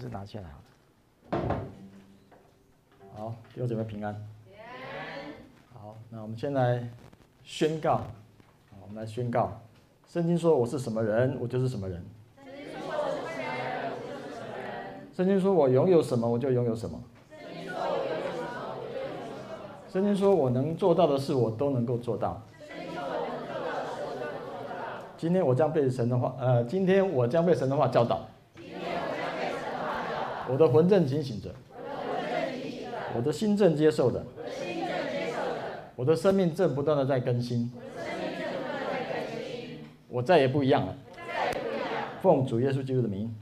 是拿下来好了。好，弟兄姊妹平安。好，那我们先来宣告。好，我们来宣告。圣经说我是什么人，我就是什么人。圣经说我拥有什么，我就拥有什么。圣经说我能做到的事，我都能够做到。今天我将被神的话，呃，今天我将被神的话教导。我的魂正警醒着，我的心正接受的，我的生命正不断的在更新，我再也不一样了。奉主耶稣基督的名。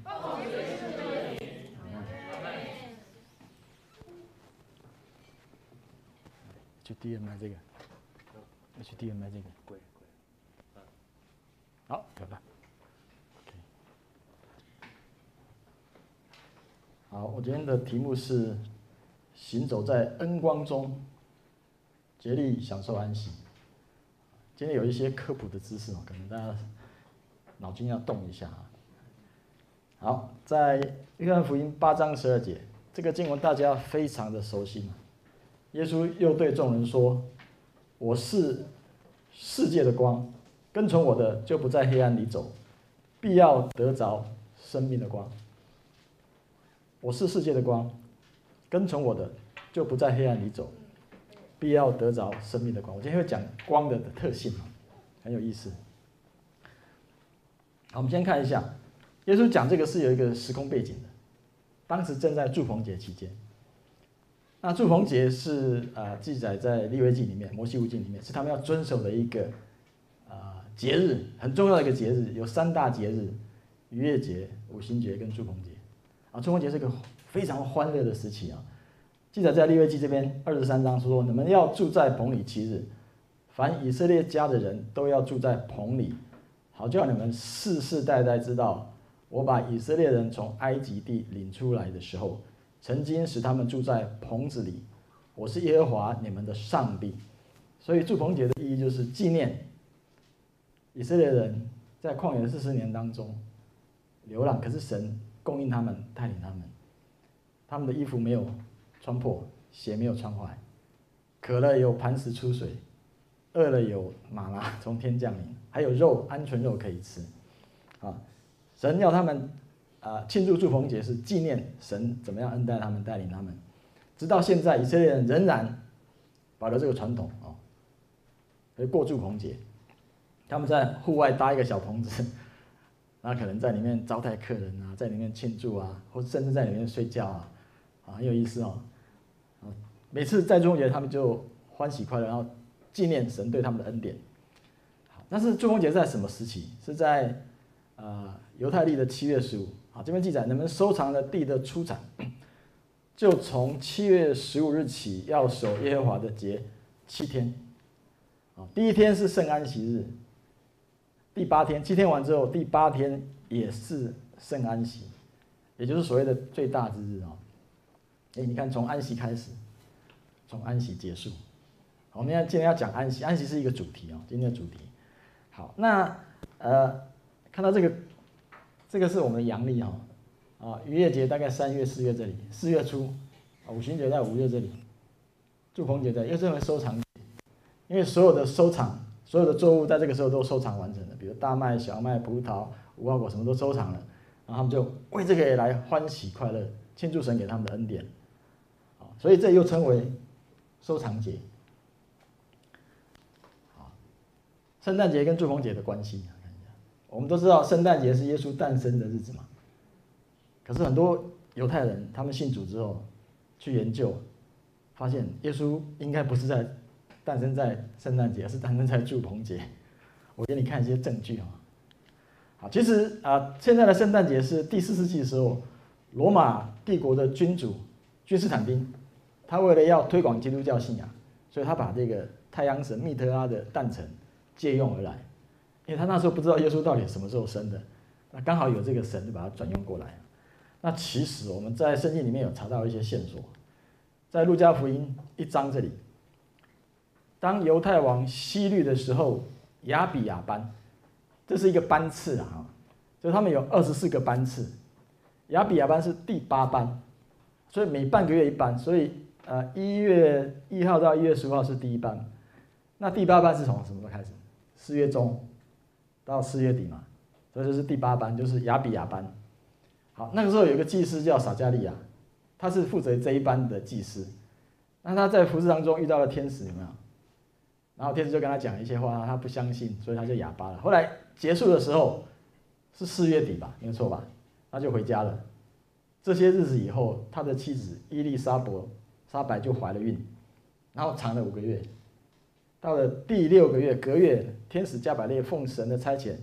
去 DMI 这个，去 DMI 这个，好，拜拜。好，我今天的题目是行走在恩光中，竭力享受安息。今天有一些科普的知识哦，可能大家脑筋要动一下啊。好，在约翰福音八章十二节，这个经文大家非常的熟悉嘛。耶稣又对众人说：“我是世界的光，跟从我的就不在黑暗里走，必要得着生命的光。”我是世界的光，跟从我的就不在黑暗里走，必要得着生命的光。我今天会讲光的特性嘛，很有意思。好，我们先看一下，耶稣讲这个是有一个时空背景的，当时正在祝棚节期间。那祝棚节是啊、呃，记载在利未记里面、摩西五经里面，是他们要遵守的一个啊、呃、节日，很重要的一个节日，有三大节日：逾越节、五旬节跟祝棚节。啊，住棚节是个非常欢乐的时期啊！记载在利未记这边二十三章说：“你们要住在棚里七日，凡以色列家的人都要住在棚里，好叫你们世世代代知道，我把以色列人从埃及地领出来的时候，曾经使他们住在棚子里。我是耶和华你们的上帝。”所以住棚节的意义就是纪念以色列人在旷野四十年当中流浪，可是神。供应他们，带领他们，他们的衣服没有穿破，鞋没有穿坏，渴了有磐石出水，饿了有马拉从天降临，还有肉，鹌鹑肉可以吃，啊，神要他们啊庆祝祝棚节是纪念神怎么样恩待他们，带领他们，直到现在以色列人仍然保留这个传统啊，会过祝棚节，他们在户外搭一个小棚子。那可能在里面招待客人啊，在里面庆祝啊，或甚至在里面睡觉啊，啊，很有意思哦。每次在住棚节，他们就欢喜快乐，然后纪念神对他们的恩典。好，但是住棚节在什么时期？是在呃犹太历的七月十五。好，这边记载，你们收藏的地的出产，就从七月十五日起要守耶和华的节七天。啊，第一天是圣安息日。第八天，七天完之后，第八天也是圣安息，也就是所谓的最大之日啊。哎，你看，从安息开始，从安息结束。我们要今天要讲安息，安息是一个主题啊，今天的主题。好，那呃，看到这个，这个是我们的阳历啊，啊，逾越节大概三月、四月这里，四月初，五旬节在五月这里，祝鹏节在，又认为收藏，因为所有的收藏。所有的作物在这个时候都收藏完成了，比如大麦、小麦、葡萄、无花果，什么都收藏了，然后他们就为这个也来欢喜快乐，庆祝神给他们的恩典，所以这又称为收藏节。圣诞节跟祝福节的关系，我们都知道圣诞节是耶稣诞生的日子嘛，可是很多犹太人他们信主之后去研究，发现耶稣应该不是在。诞生在圣诞节，是诞生在祝棚节。我给你看一些证据啊。好，其实啊，现在的圣诞节是第四世纪的时候，罗马帝国的君主君士坦丁，他为了要推广基督教信仰，所以他把这个太阳神密特拉的诞辰借用而来，因为他那时候不知道耶稣到底什么时候生的，那刚好有这个神就把它转用过来。那其实我们在圣经里面有查到一些线索，在路加福音一章这里。当犹太王希律的时候，亚比亚班，这是一个班次啊，就他们有二十四个班次，亚比亚班是第八班，所以每半个月一班，所以呃一月一号到一月十五号是第一班，那第八班是从什么时候开始？四月中到四月底嘛，所以这是第八班，就是亚比亚班。好，那个时候有个祭司叫撒迦利亚，他是负责这一班的祭司。那他在服侍当中遇到了天使，有没有？然后天使就跟他讲一些话，他不相信，所以他就哑巴了。后来结束的时候是四月底吧，没错吧？他就回家了。这些日子以后，他的妻子伊丽莎伯莎白就怀了孕，然后产了五个月。到了第六个月，隔月，天使加百列奉神的差遣，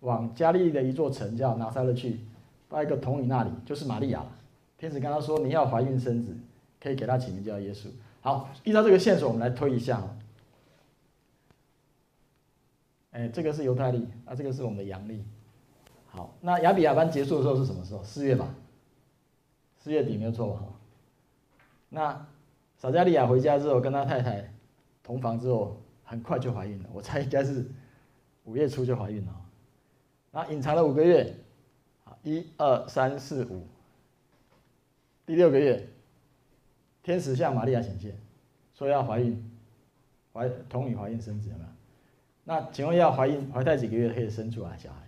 往加利利的一座城叫拿撒勒去，到一个童女那里，就是玛利亚。天使跟他说：“你要怀孕生子，可以给他起名叫耶稣。”好，依照这个线索，我们来推一下。哎，这个是犹太历，啊，这个是我们的阳历。好，那亚比亚班结束的时候是什么时候？四月吧，四月底没有错吧？那撒加利亚回家之后，跟他太太同房之后，很快就怀孕了。我猜应该是五月初就怀孕了。那隐藏了五个月，一二三四五，第六个月，天使向玛利亚显现，说要怀孕，怀童女怀孕生子，有没有？那请问要怀孕怀胎几个月可以生出来小孩？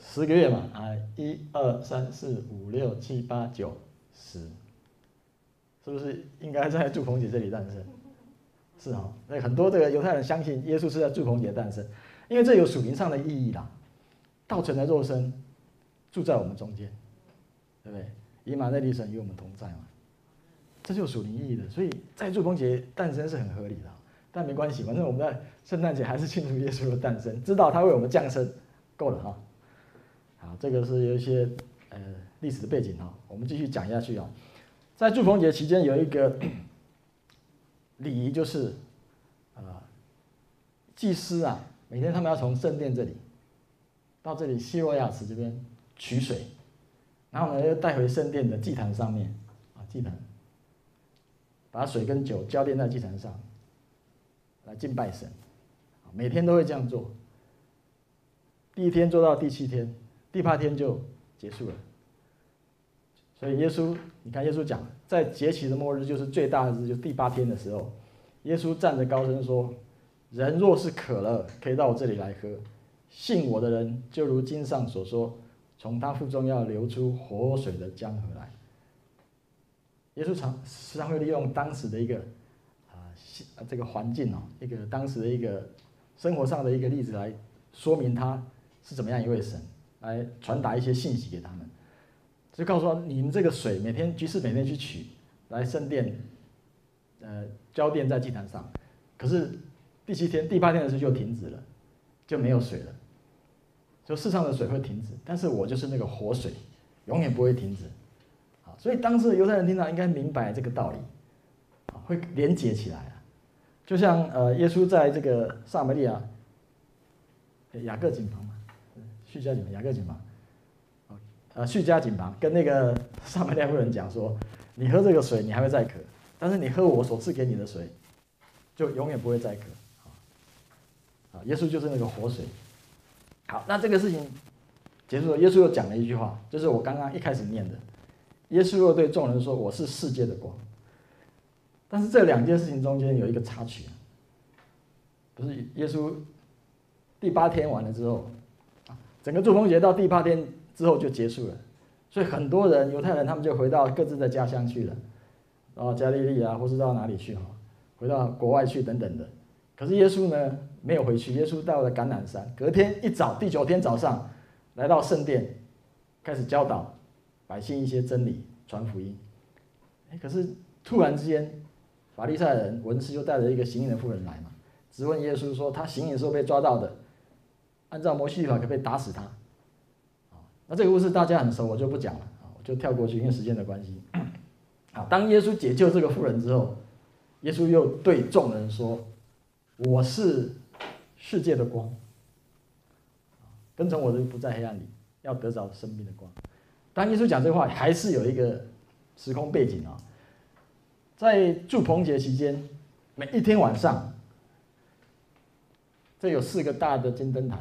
十个月嘛，啊，一二三四五六七八九十，是不是应该在祝棚节这里诞生？是哦，那很多这个犹太人相信耶稣是在祝棚节诞生，因为这有属灵上的意义啦。道成的肉身住在我们中间，对不对？以马内利神与我们同在嘛，这就属灵意义的，所以在祝棚节诞生是很合理的。但没关系，反正我们在圣诞节还是 庆祝耶稣的诞生，知道他为我们降生，够了哈。好，这个是有一些呃历史的背景哈，我们继续讲下去啊。在住棚节期间有一个 礼仪，就是啊、呃，祭司啊，每天他们要从圣殿这里到这里西罗亚池这边取水，然后呢又带回圣殿的祭坛上面啊，祭坛，把水跟酒浇奠在祭坛上。来敬拜神，每天都会这样做。第一天做到第七天，第八天就结束了。所以耶稣，你看耶稣讲，在节期的末日，就是最大的日子，就第八天的时候，耶稣站着高声说：“人若是渴了，可以到我这里来喝。信我的人，就如经上所说，从他腹中要流出活水的江河来。”耶稣常时常会利用当时的一个。这个环境哦，一个当时的一个生活上的一个例子来说明他是怎么样一位神，来传达一些信息给他们，就告诉说你们这个水每天居士每天去取来圣殿，呃，浇奠在祭坛上，可是第七天、第八天的时候就停止了，就没有水了，就世上的水会停止，但是我就是那个活水，永远不会停止，所以当时的犹太人听到应该明白这个道理，会连结起来啊。就像呃，耶稣在这个撒玛利亚雅各井旁嘛，叙加井雅各井旁，呃，叙加井旁跟那个撒玛利亚妇人讲说：“你喝这个水，你还会再渴；但是你喝我所赐给你的水，就永远不会再渴。”啊，耶稣就是那个活水。好，那这个事情结束了，耶稣又讲了一句话，就是我刚刚一开始念的：耶稣又对众人说：“我是世界的光。”但是这两件事情中间有一个插曲，不是耶稣第八天完了之后，整个住棚节到第八天之后就结束了，所以很多人犹太人他们就回到各自的家乡去了，然后加利利啊，或是到哪里去哈，回到国外去等等的。可是耶稣呢没有回去，耶稣到了橄榄山，隔天一早第九天早上来到圣殿，开始教导百姓一些真理，传福音。可是突然之间。法利赛人文士就带着一个行淫的妇人来嘛，质问耶稣说：“他行淫的时候被抓到的，按照摩西律法可不可以打死他？”啊那这个故事大家很熟，我就不讲了啊，我就跳过去，因为时间的关系。啊，当耶稣解救这个妇人之后，耶稣又对众人说：“我是世界的光，跟从我的不在黑暗里，要得着生命的光。”当耶稣讲这话，还是有一个时空背景啊。在祝棚节期间，每一天晚上，这有四个大的金灯台，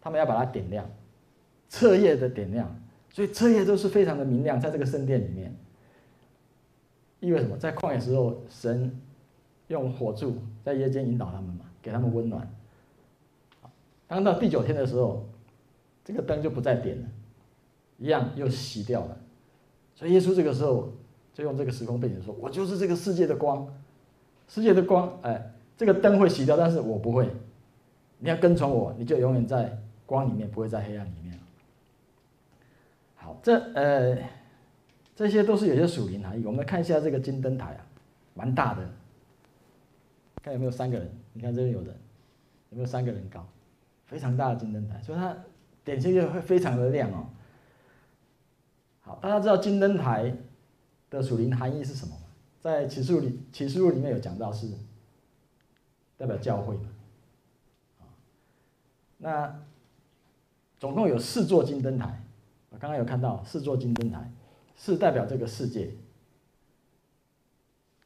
他们要把它点亮，彻夜的点亮，所以彻夜都是非常的明亮，在这个圣殿里面，意味什么？在旷野时候，神用火柱在夜间引导他们嘛，给他们温暖。当到第九天的时候，这个灯就不再点了，一样又熄掉了。所以耶稣这个时候就用这个时空背景说：“我就是这个世界的光，世界的光。哎，这个灯会熄掉，但是我不会。你要跟从我，你就永远在光里面，不会在黑暗里面。”好，这呃，这些都是有些属灵含义。我们来看一下这个金灯台啊，蛮大的，看有没有三个人？你看这边有人，有没有三个人高？非常大的金灯台，所以它点起来会非常的亮哦。好，大家知道金灯台的属灵含义是什么？在启示录里，启示录里面有讲到是代表教会嘛。那总共有四座金灯台。我刚刚有看到四座金灯台，是代表这个世界。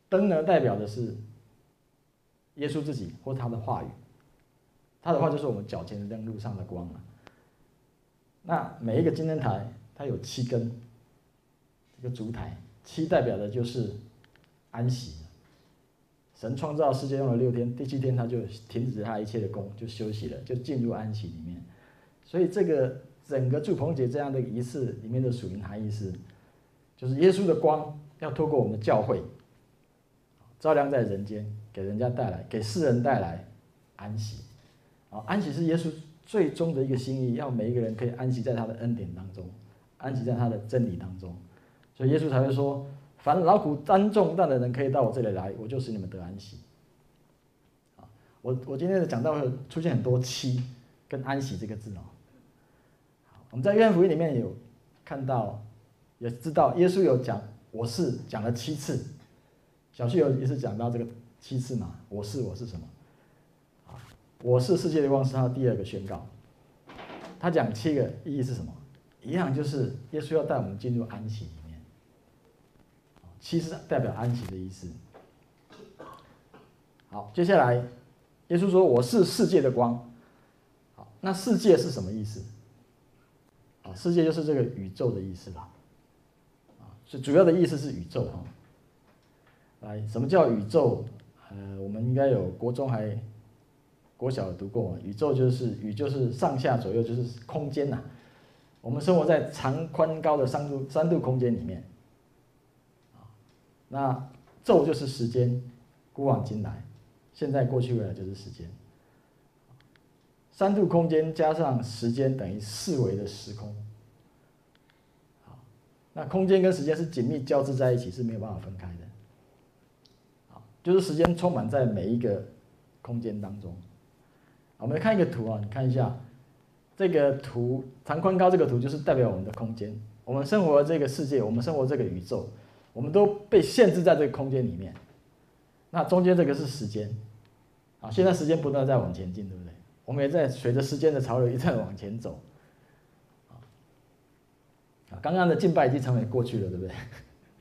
灯呢，代表的是耶稣自己或他的话语，他的话就是我们脚前的灯，路上的光嘛。那每一个金灯台，它有七根，这个烛台，七代表的就是安息。神创造世界用了六天，第七天他就停止他一切的工，就休息了，就进入安息里面。所以这个。整个祝棚节这样的仪式里面的属灵含义是，就是耶稣的光要透过我们的教会，照亮在人间，给人家带来，给世人带来安息。啊，安息是耶稣最终的一个心意，要每一个人可以安息在他的恩典当中，安息在他的真理当中。所以耶稣才会说：“凡劳苦担重担的人，可以到我这里来，我就使你们得安息。”啊，我我今天的讲道出现很多“七”跟“安息”这个字哦。我们在约翰福音里面有看到，也知道耶稣有讲“我是”讲了七次，小旭有也是讲到这个七次嘛，“我是”我是什么？，“我是世界的光”是他的第二个宣告。他讲七个意义是什么？一样就是耶稣要带我们进入安息其实。代表安息的意思。好，接下来耶稣说：“我是世界的光。”好，那世界是什么意思？世界就是这个宇宙的意思啦，啊，所以主要的意思是宇宙哈。来，什么叫宇宙？呃，我们应该有国中还国小读过，宇宙就是宇就是上下左右就是空间呐。我们生活在长宽高的三度三度空间里面，那昼就是时间，古往今来，现在过去未来就是时间。三度空间加上时间等于四维的时空。好，那空间跟时间是紧密交织在一起，是没有办法分开的。好，就是时间充满在每一个空间当中。我们来看一个图啊，你看一下这个图，长宽高这个图就是代表我们的空间。我们生活这个世界，我们生活这个宇宙，我们都被限制在这个空间里面。那中间这个是时间，啊，现在时间不断在往前进，对不对？我们也在随着时间的潮流一再往前走，啊，刚刚的敬拜已经成为过去了，对不对？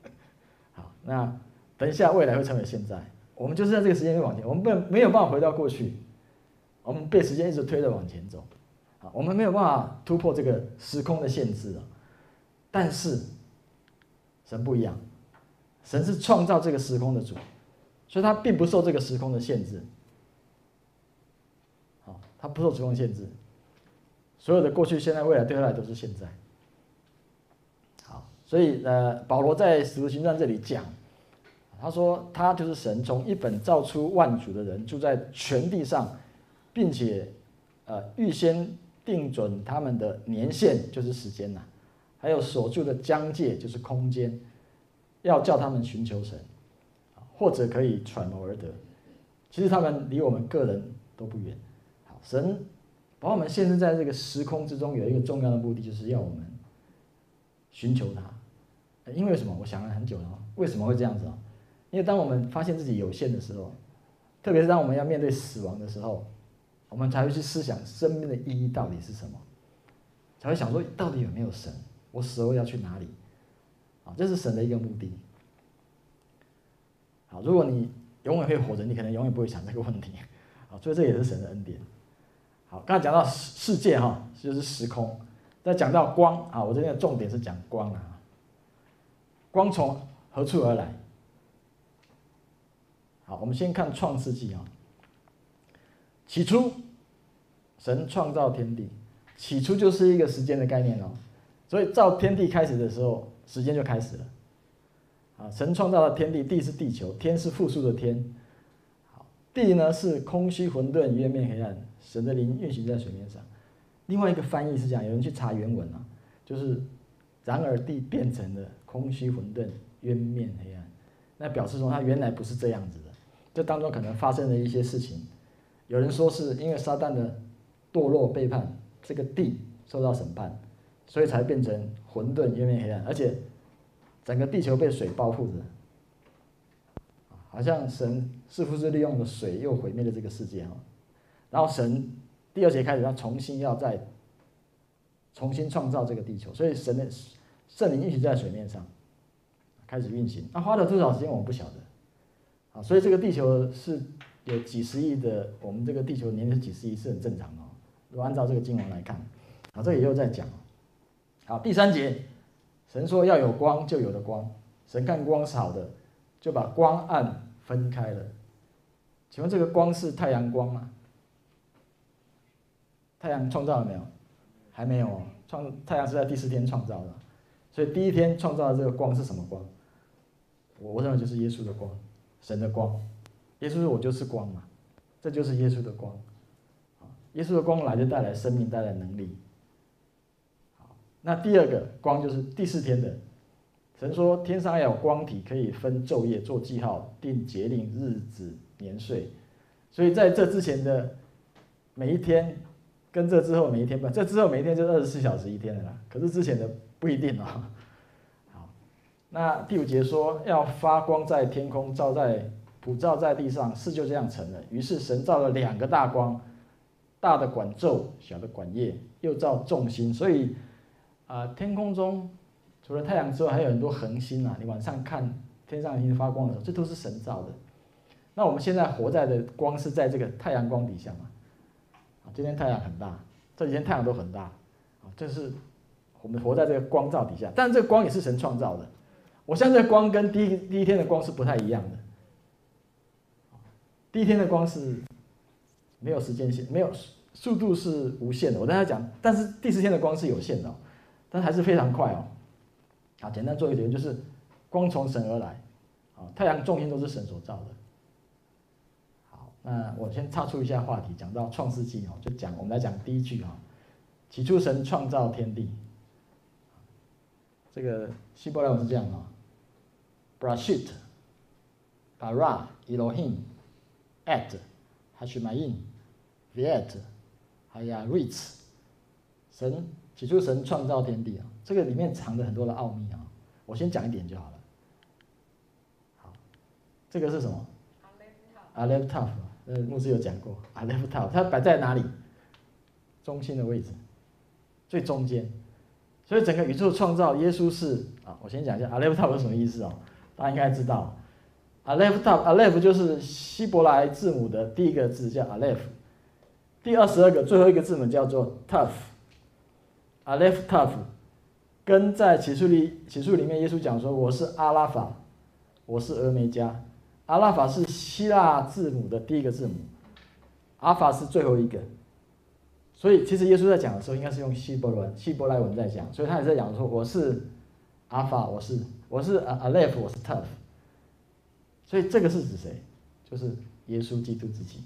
好，那等一下未来会成为现在，我们就是在这个时间往前，我们不没有办法回到过去，我们被时间一直推着往前走，啊，我们没有办法突破这个时空的限制啊，但是神不一样，神是创造这个时空的主，所以他并不受这个时空的限制。他不受时空限制，所有的过去、现在、未来对他来都是现在。好，所以呃，保罗在使徒行传这里讲，他说他就是神从一本造出万族的人，住在全地上，并且呃预先定准他们的年限，就是时间呐，还有所住的疆界，就是空间，要叫他们寻求神，或者可以揣摩而得。其实他们离我们个人都不远。好神把我们限制在这个时空之中，有一个重要的目的，就是要我们寻求他。因为什么？我想了很久了，为什么会这样子啊？因为当我们发现自己有限的时候，特别是当我们要面对死亡的时候，我们才会去思想生命的意义到底是什么，才会想说到底有没有神？我死后要去哪里？啊，这是神的一个目的。好，如果你永远会活着，你可能永远不会想这个问题。啊，所以这也是神的恩典。好，刚才讲到世世界哈，就是时空，再讲到光啊，我这边的重点是讲光啊。光从何处而来？好，我们先看创世纪啊。起初，神创造天地。起初就是一个时间的概念哦，所以造天地开始的时候，时间就开始了。啊，神创造了天地，地是地球，天是复数的天。好，地呢是空虚混沌，渊面黑暗，神的灵运行在水面上。另外一个翻译是这样，有人去查原文啊，就是然而地变成了空虚混沌，渊面黑暗，那表示说它原来不是这样子的，这当中可能发生了一些事情。有人说是因为撒旦的堕落背叛，这个地受到审判，所以才变成混沌、渊面黑暗，而且整个地球被水包覆着，好像神似乎是利用了水又毁灭了这个世界啊？然后神第二节开始，他重新要再重新创造这个地球，所以神的圣灵运行在水面上开始运行，那花了多少时间我们不晓得，啊，所以这个地球是有几十亿的，我们这个地球年龄几十亿是很正常的。如果按照这个经文来看，啊，这里又在讲，好，第三节，神说要有光，就有了光。神看光是好的，就把光暗分开了。请问这个光是太阳光吗？太阳创造了没有？还没有哦。创太阳是在第四天创造的，所以第一天创造的这个光是什么光？我我认为就是耶稣的光，神的光。耶稣说：“我就是光嘛。”这就是耶稣的光。耶稣的光来就带来生命，带来能力。那第二个光就是第四天的。神说天上要有光体，可以分昼夜，做记号，定节令、日子、年岁。所以在这之前的每一天，跟这之后每一天吧，这之后每一天就二十四小时一天的啦。可是之前的不一定啊。好，那第五节说要发光在天空，照在普照在地上，事就这样成了。于是神造了两个大光。大的管昼，小的管夜，又造众星，所以啊、天空中除了太阳之外，还有很多恒星啊。你晚上看天上星发光的时候，这都是神造的。那我们现在活在的光是在这个太阳光底下嘛？啊，今天太阳很大，这几天太阳都很大，啊，这是我们活在这个光照底下。但这个光也是神创造的。我相信光跟第一第一天的光是不太一样的。第一天的光是没有时间线，没有。速度是无限的，我跟大家讲，但是第四天的光是有限的，但还是非常快哦。啊，简单做一点，就是光从神而来，啊，太阳、重心都是神所造的。好，那我先岔出一下话题，讲到创世纪哦，就讲我们来讲第一句啊，起初神创造天地。这个希伯来文是这样啊，Brashit, Bara, Elohim, at hashmayin Viet。哎呀，Rich，神起初神创造天地啊，这个里面藏着很多的奥秘啊。我先讲一点就好了。好，这个是什么？Aleph Tav，呃，牧师有讲过，Aleph Tav，它摆在哪里？中心的位置，最中间。所以整个宇宙创造，耶稣是啊，我先讲一下 Aleph Tav 是什么意思哦，大家应该知道。Aleph Tav，Aleph 就是希伯来字母的第一个字叫 Aleph。第二十二个最后一个字母叫做 Tav，Aleph Tav，跟在启示里启示里面耶稣讲说，我是阿拉法，我是俄梅加，阿拉法是希腊字母的第一个字母，阿法是最后一个，所以其实耶稣在讲的时候应该是用希伯伦希伯来文在讲，所以他也在讲说，我是阿法，我是我是 Aleph，我是 Tav，所以这个是指谁？就是耶稣基督自己。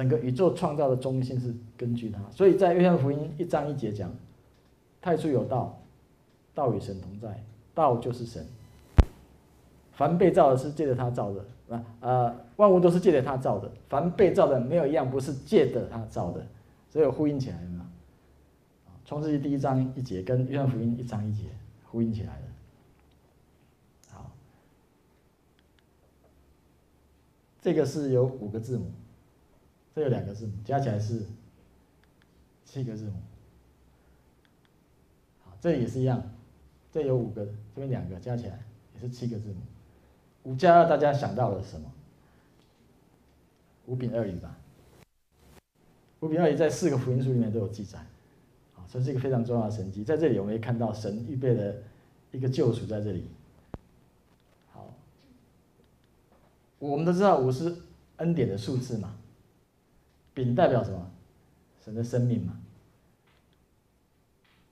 整个宇宙创造的中心是根据他，所以在约翰福音一章一节讲：太初有道，道与神同在，道就是神。凡被造的是借着他造的，啊呃，万物都是借着他造的。凡被造的没有一样不是借着他造的，所以有呼应起来了嘛？创世纪第一章一节跟约翰福音一章一节呼应起来了。好，这个是有五个字母。这有两个字母，加起来是七个字母。好，这也是一样，这有五个，这边两个，加起来也是七个字母。五加二，大家想到了什么？五饼二鱼吧。五饼二鱼在四个福音书里面都有记载。这是一个非常重要的神迹。在这里，我们也看到神预备了一个救赎在这里。好，我们都知道五是恩典的数字嘛，丙代表什么？神的生命嘛。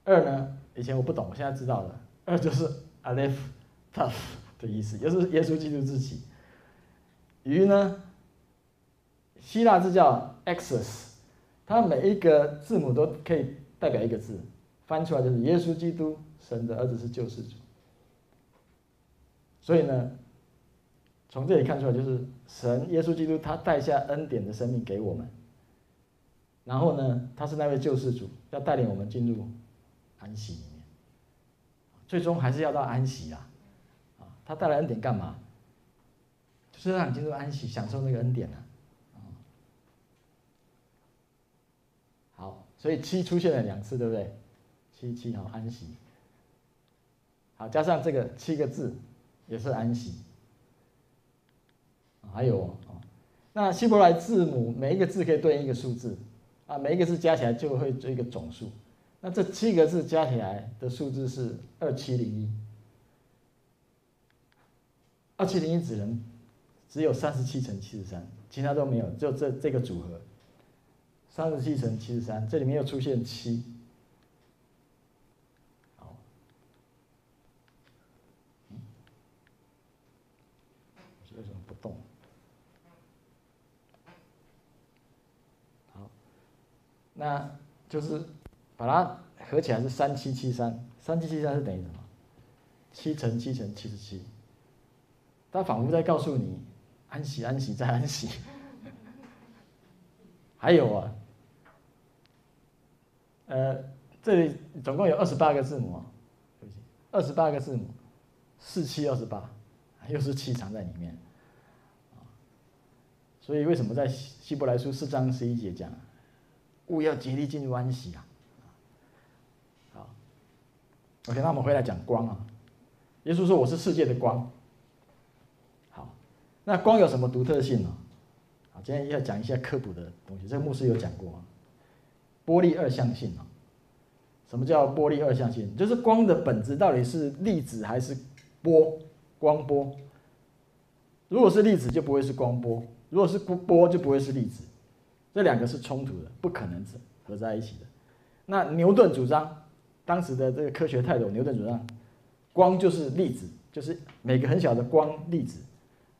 二呢？以前我不懂，我现在知道了。二就是 Aleph Tav 的意思，也就是耶稣基督自己。鱼呢？希腊字叫 Exus，它每一个字母都可以代表一个字，翻出来就是耶稣基督，神的儿子是救世主。所以呢，从这里看出来就是神耶稣基督他带下恩典的生命给我们，然后呢，他是那位救世主，要带领我们进入。安息里面，最终还是要到安息啊！啊，他带来恩典干嘛？就是让你进入安息，享受那个恩典啊！好，所以七出现了两次，对不对？七七好，安息。好，加上这个七个字，也是安息。还有哦，那希伯来字母每一个字可以对应一个数字啊，每一个字加起来就会做一个总数。那这七个字加起来的数字是二七零一，二七零一只能只有三十七乘七十三，其他都没有，就这这个组合，三十七乘七十三，这里面又出现七，好，嗯，为什么不动？好，那就是。把它合起来是三七七三，三七七三是等于什么？七乘七乘七十七。他仿佛在告诉你，安息，安息，再安息。还有啊，呃，这里总共有二十八个字母啊，对不起，二十八个字母，四七二十八，又是七藏在里面。所以为什么在希伯来书四章十一节讲，务要竭力进入安息啊好？OK，那我们回来讲光啊。耶稣说：“我是世界的光。”好，那光有什么独特性呢？好，今天要讲一下科普的东西。这个牧师有讲过啊，波粒二象性啊。什么叫波粒二象性？就是光的本质到底是粒子还是波？光波。如果是粒子，就不会是光波；如果是波，就不会是粒子。这两个是冲突的，不可能是合在一起的。那牛顿主张。当时的这个科学态度，牛顿主张，光就是粒子，就是每个很小的光粒子，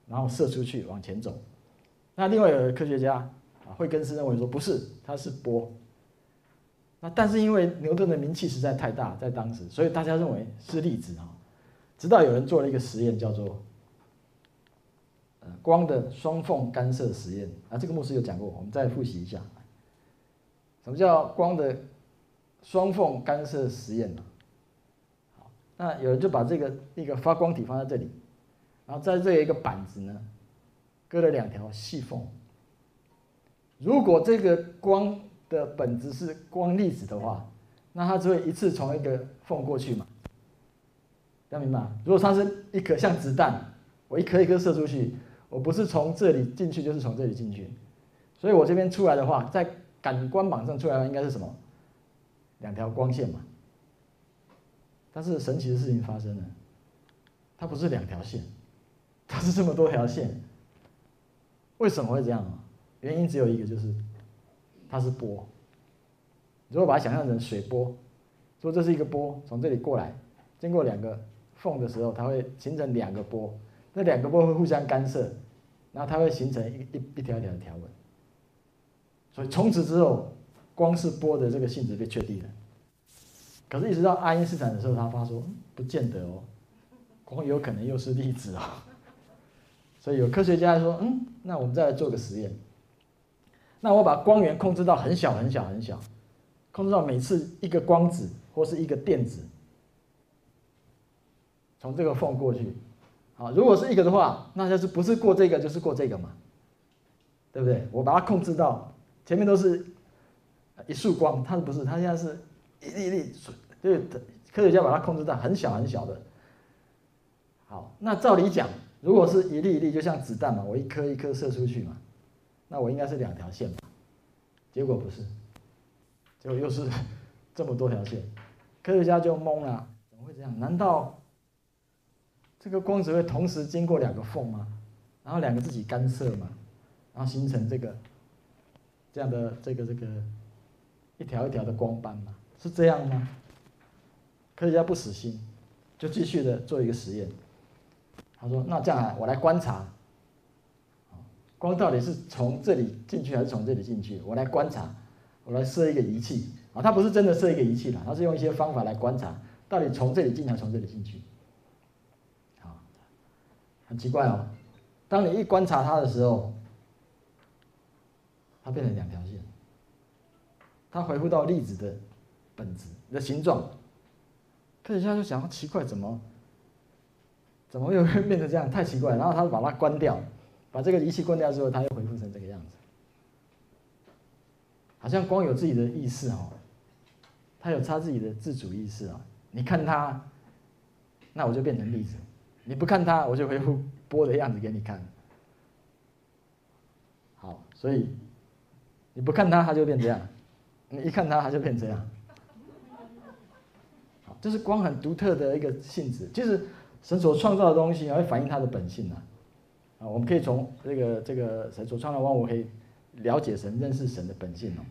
然后射出去往前走。那另外有科学家啊，惠更斯认为说不是，它是波。那但是因为牛顿的名气实在太大，在当时，所以大家认为是粒子啊。直到有人做了一个实验，叫做光的双缝干涉实验啊，这个牧师有讲过，我们再复习一下。什么叫光的？双缝干涉实验呢，好，那有人就把这个一个发光体放在这里，然后在这一个板子呢，割了两条细缝。如果这个光的本质是光粒子的话，那它只会一次从一个缝过去嘛，大家明白？如果它是一颗像子弹，我一颗一颗射出去，我不是从这里进去，就是从这里进去，所以我这边出来的话，在感官板上出来的应该是什么？两条光线嘛，但是神奇的事情发生了，它不是两条线，它是这么多条线。为什么会这样？原因只有一个，就是它是波。如果把它想象成水波，说这是一个波从这里过来，经过两个缝的时候，它会形成两个波，那两个波会互相干涉，然后它会形成一一一条一条的条纹。所以从此之后。光是波的这个性质被确定了，可是，一直到爱因斯坦的时候，他发说不见得哦，光有可能又是粒子哦。所以有科学家说，嗯，那我们再来做个实验。那我把光源控制到很小很小很小，控制到每次一个光子或是一个电子从这个缝过去，啊，如果是一个的话，那就是不是过这个就是过这个嘛，对不对？我把它控制到前面都是。一束光，它不是，它现在是一粒一粒，就是科学家把它控制到很小很小的。好，那照理讲，如果是一粒一粒，就像子弹嘛，我一颗一颗射出去嘛，那我应该是两条线嘛。结果不是，结果又是 这么多条线，科学家就懵了，怎么会这样？难道这个光只会同时经过两个缝吗？然后两个自己干涉吗？然后形成这个这样的这个这个一条一条的光斑吗？是这样吗？科学家不死心，就继续的做一个实验。他说：“那这样啊，我来观察。”光到底是从这里进去还是从这里进去？我来观察，我来设一个仪器啊，他不是真的设一个仪器了，他是用一些方法来观察，到底从这里进还是从这里进去？很奇怪哦，当你一观察它的时候，它变成两条线，它回复到粒子的本质的形状，科学家就想，奇怪，怎么怎么又会变成这样？太奇怪，然后他把它关掉。把这个仪器关掉之后，它又恢复成这个样子，好像光有自己的意识哦，它有它自己的自主意识啊。你看它，那我就变成粒子；你不看它，我就回复波的样子给你看。好，所以你不看它，它就变这样；你一看它，它就变这样。好，这是光很独特的一个性质。就是神所创造的东西，会反映它的本性啊。啊，我们可以从这个这个神所创造万物，可以了解神、认识神的本性哦。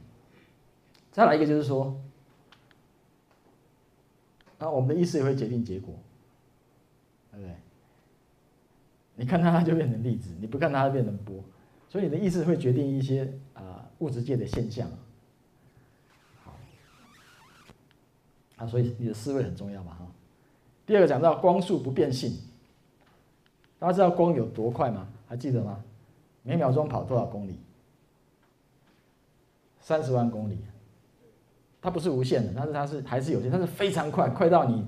再来一个就是说，那我们的意识也会决定结果，对不对？你看它，它就变成粒子；你不看它，它变成波。所以你的意识会决定一些啊物质界的现象。好，啊，所以你的思维很重要嘛哈。第二个讲到光速不变性。大家知道光有多快吗？还记得吗？每秒钟跑多少公里？三十万公里。它不是无限的，但是它是还是有限，它是非常快，快到你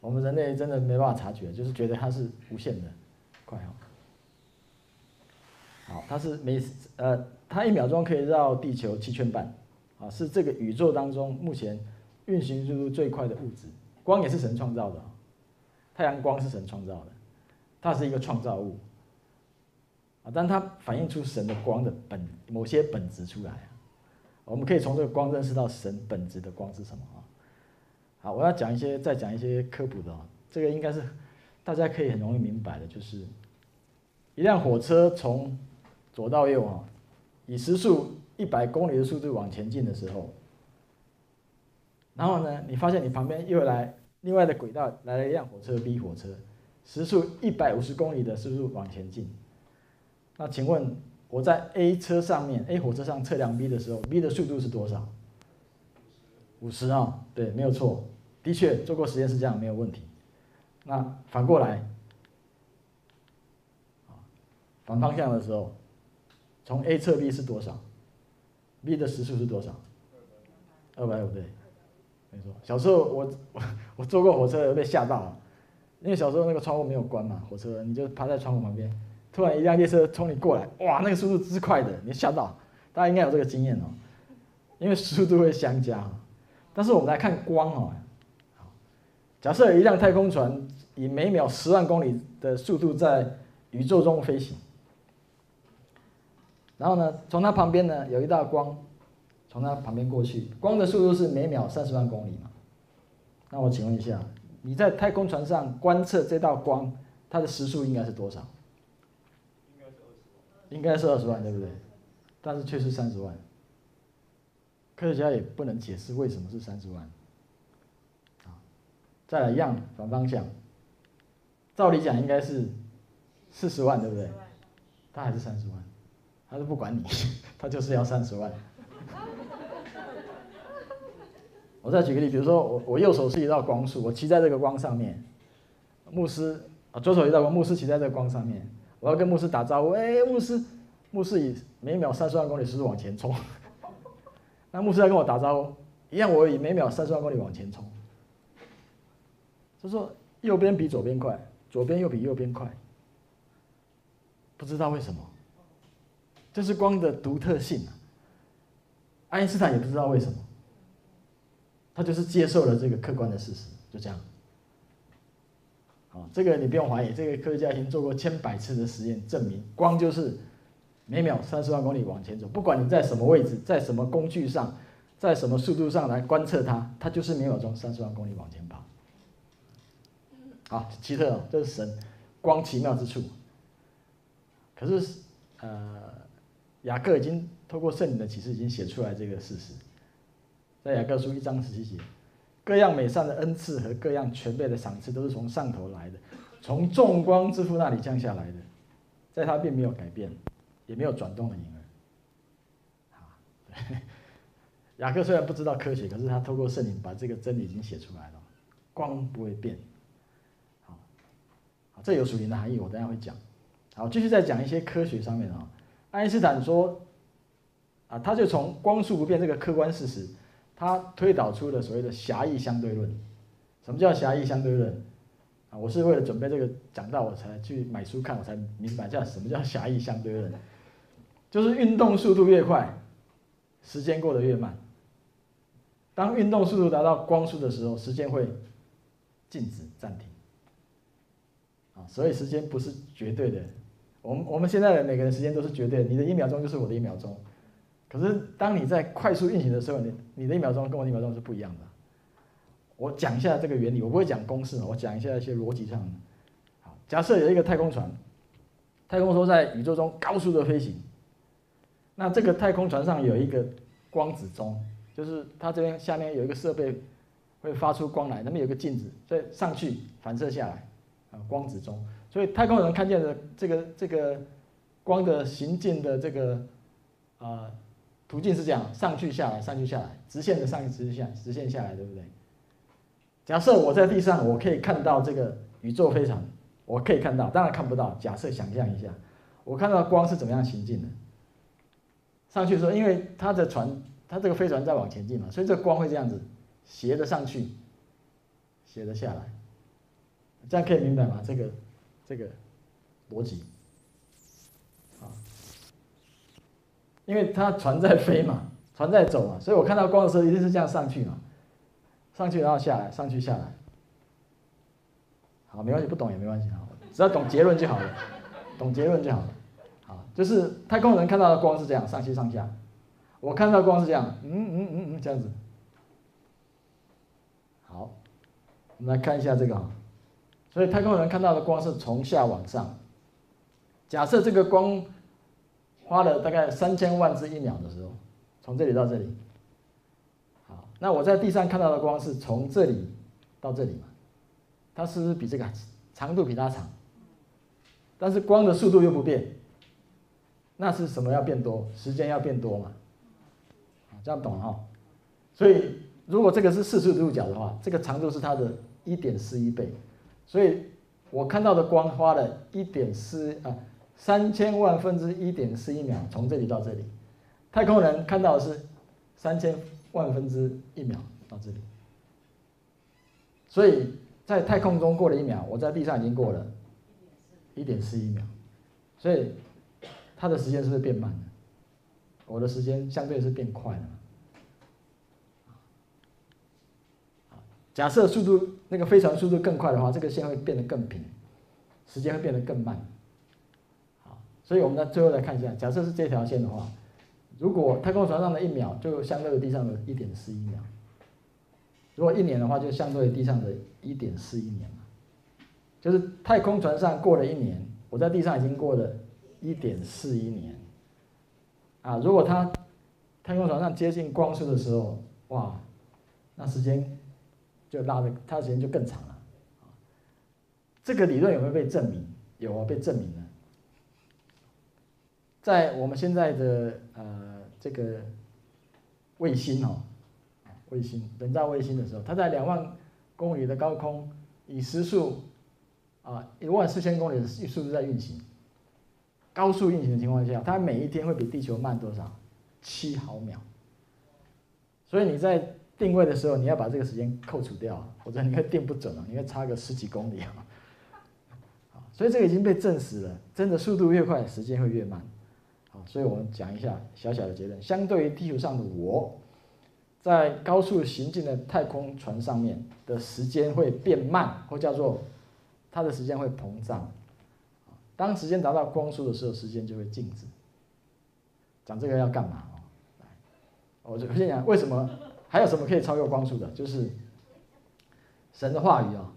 我们人类真的没办法察觉，就是觉得它是无限的快哦。好，它是每呃，它一秒钟可以绕地球七圈半，啊，是这个宇宙当中目前运行速度最快的物质。光也是神创造的，太阳光是神创造的。它是一个创造物啊，但它反映出神的光的本某些本质出来啊。我们可以从这个光认识到神本质的光是什么啊？好，我要讲一些，再讲一些科普的啊。这个应该是大家可以很容易明白的，就是一辆火车从左到右啊，以时速一百公里的速度往前进的时候，然后呢，你发现你旁边又来另外的轨道来了一辆火车，B 火车。时速一百五十公里的速度往前进，那请问我在 A 车上面，A 火车上测量 B 的时候，B 的速度是多少？五十啊，对，没有错，的确做过实验是这样，没有问题。那反过来，反方向的时候，从 A 测 B 是多少？B 的时速是多少？二百五，对，没错。小时候我我我坐过火车，被吓到了。因为小时候那个窗户没有关嘛，火车你就趴在窗户旁边，突然一辆列车冲你过来，哇，那个速度之快的，你吓到，大家应该有这个经验哦，因为速度会相加。但是我们来看光哦，假设有一辆太空船以每秒十万公里的速度在宇宙中飞行，然后呢，从它旁边呢有一道光从它旁边过去，光的速度是每秒三十万公里嘛？那我请问一下。你在太空船上观测这道光，它的时速应该是多少？应该是二十万，对不对？但是却是三十万。科学家也不能解释为什么是三十万。啊再来一样反方向，照理讲应该是四十万，对不对？它还是三十万，他是不管你，他就是要三十万。我再举个例，比如说我我右手是一道光束，我骑在这个光上面，牧师啊左手一道光，牧师骑在这个光上面，我要跟牧师打招呼，哎，牧师，牧师以每秒三十万公里速度往前冲，那牧师要跟我打招呼，一样我以每秒三十万公里往前冲，就说右边比左边快，左边又比右边快，不知道为什么，这是光的独特性啊，爱因斯坦也不知道为什么。他就是接受了这个客观的事实，就这样。好，这个你不用怀疑，这个科学家已经做过千百次的实验，证明光就是每秒三十万公里往前走，不管你在什么位置，在什么工具上，在什么速度上来观测它，它就是每秒钟三十万公里往前跑。好，奇特哦，这是神光奇妙之处。可是，呃，雅各已经透过圣灵的启示，已经写出来这个事实。在雅各书一章十七节，各样美善的恩赐和各样全备的赏赐，都是从上头来的，从众光之父那里降下来的，在他并没有改变，也没有转动的影儿。啊，雅各虽然不知道科学，可是他透过圣灵把这个真理已经写出来了，光不会变。好，这有属灵的含义，我等下会讲。好，继续再讲一些科学上面啊。爱因斯坦说，啊，他就从光速不变这个客观事实，他推导出了所谓的狭义相对论。什么叫狭义相对论？啊，我是为了准备这个讲到，我才去买书看，我才明白叫什么叫狭义相对论。就是运动速度越快，时间过得越慢。当运动速度达到光速的时候，时间会静止暂停。啊，所以时间不是绝对的。我们我们现在的每个人时间都是绝对，你的一秒钟就是我的一秒钟。可是当你在快速运行的时候，你你的一秒钟跟我的一秒钟是不一样的。我讲一下这个原理，我不会讲公式，我讲一下一些逻辑上的。好，假设有一个太空船，太空梭在宇宙中高速的飞行，那这个太空船上有一个光子钟，就是它这边下面有一个设备会发出光来，那边有个镜子，所以上去反射下来，啊，光子钟。所以太空人看见的这个这个光的行进的这个啊、途径是这样，上去下来，上去下来，直线的上去，直线直线下来，对不对？假设我在地上，我可以看到这个宇宙飞船，我可以看到，当然看不到。假设想象一下，我看到光是怎么样行进的？上去的时候，因为它的船，它这个飞船在往前进嘛，所以这个光会这样子斜着上去，斜着下来，这样可以明白吗？这个。这个逻辑，啊，因为它船在飞嘛，船在走嘛，所以我看到光的时候一定是这样上去嘛，上去然后下来，上去下来。好，没关系，不懂也没关系啊，只要懂结论就好了，懂结论就好了。好，就是太空人看到的光是这样，上去上下，我看到光是这样，嗯嗯嗯嗯，这样子。好，我们来看一下这个啊。所以太空人看到的光是从下往上。假设这个光花了大概三千万之一秒的时候，从这里到这里，好，那我在地上看到的光是从这里到这里嘛？它是不是比这个长度比它长？但是光的速度又不变，那是什么要变多？时间要变多嘛？这样懂了哈？所以如果这个是四十五度角的话，这个长度是它的一点四一倍。所以，我看到的光花了一点四啊三千万分之一点四一秒从这里到这里，太空人看到的是三千万分之一秒到这里，所以在太空中过了一秒，我在地上已经过了一点四一秒，所以它的时间是不是变慢了？我的时间相对是变快了。假设速度那个飞船速度更快的话，这个线会变得更平，时间会变得更慢。好，所以我们呢最后来看一下，假设是这条线的话，如果太空船上的一秒就相对于地上的一点四一秒，如果一年的话就相对于地上的一点四一年，就是太空船上过了一年，我在地上已经过了一点四一年。啊，如果它太空船上接近光速的时候，哇，那时间。就拉的，它的时间就更长了。这个理论有没有被证明？有啊，被证明了。在我们现在的呃这个卫星哦，卫星人造卫星的时候，它在两万公里的高空，以时速啊一万四千公里的速度在运行，高速运行的情况下，它每一天会比地球慢多少？七毫秒。所以你在定位的时候，你要把这个时间扣除掉，否则你会定不准啊，你会差个十几公里啊。所以这个已经被证实了，真的速度越快，时间会越慢。好，所以我们讲一下小小的结论：相对于地球上的我，在高速行进的太空船上面的时间会变慢，或叫做它的时间会膨胀。当时间达到光速的时候，时间就会静止。讲这个要干嘛？我就先讲为什么还有什么可以超越光速的，就是神的话语啊。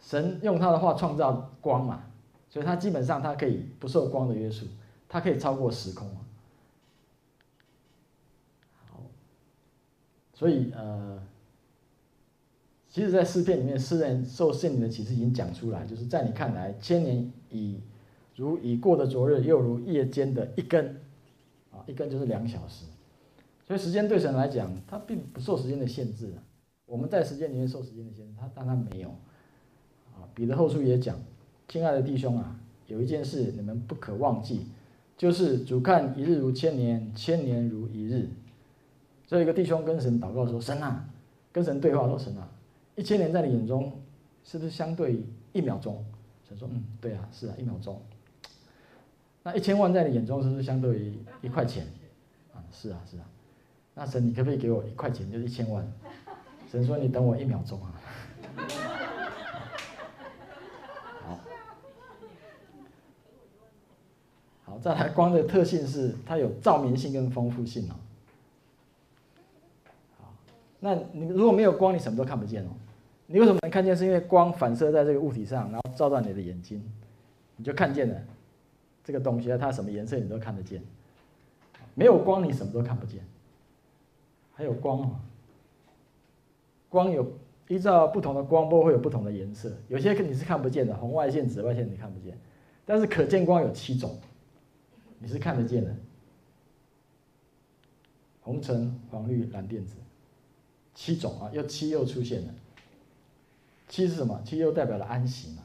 神用他的话创造光嘛，所以他基本上他可以不受光的约束，他可以超过时空。好，所以呃，其实，在诗篇里面，诗人受圣灵的启示已经讲出来，就是在你看来，千年已如已过的昨日，又如夜间的一更。一更就是两小时，所以时间对神来讲，它并不受时间的限制。我们在时间里面受时间的限制，他但他没有。啊，彼得后书也讲，亲爱的弟兄啊，有一件事你们不可忘记，就是主看一日如千年，千年如一日。这一个弟兄跟神祷告说：“神啊，跟神对话说，神啊，一千年在你眼中是不是相对一秒钟？”神说：“嗯，对啊，是啊，一秒钟。”那一千万在你眼中是不是相对于一块钱？啊，是啊，是啊。那神，你可不可以给我一块钱，就是一千万？神说：“你等我一秒钟啊。”好，好，再来，光的特性是它有照明性跟丰富性哦。好，那你如果没有光，你什么都看不见哦。你为什么能看见？是因为光反射在这个物体上，然后照到你的眼睛，你就看见了。这个东西它什么颜色你都看得见，没有光你什么都看不见。还有光啊，光有依照不同的光波会有不同的颜色，有些你是看不见的，红外线、紫外线你看不见，但是可见光有七种，你是看得见的。红橙黄绿蓝靛紫，七种啊，又七又出现了。七是什么？七又代表了安息嘛，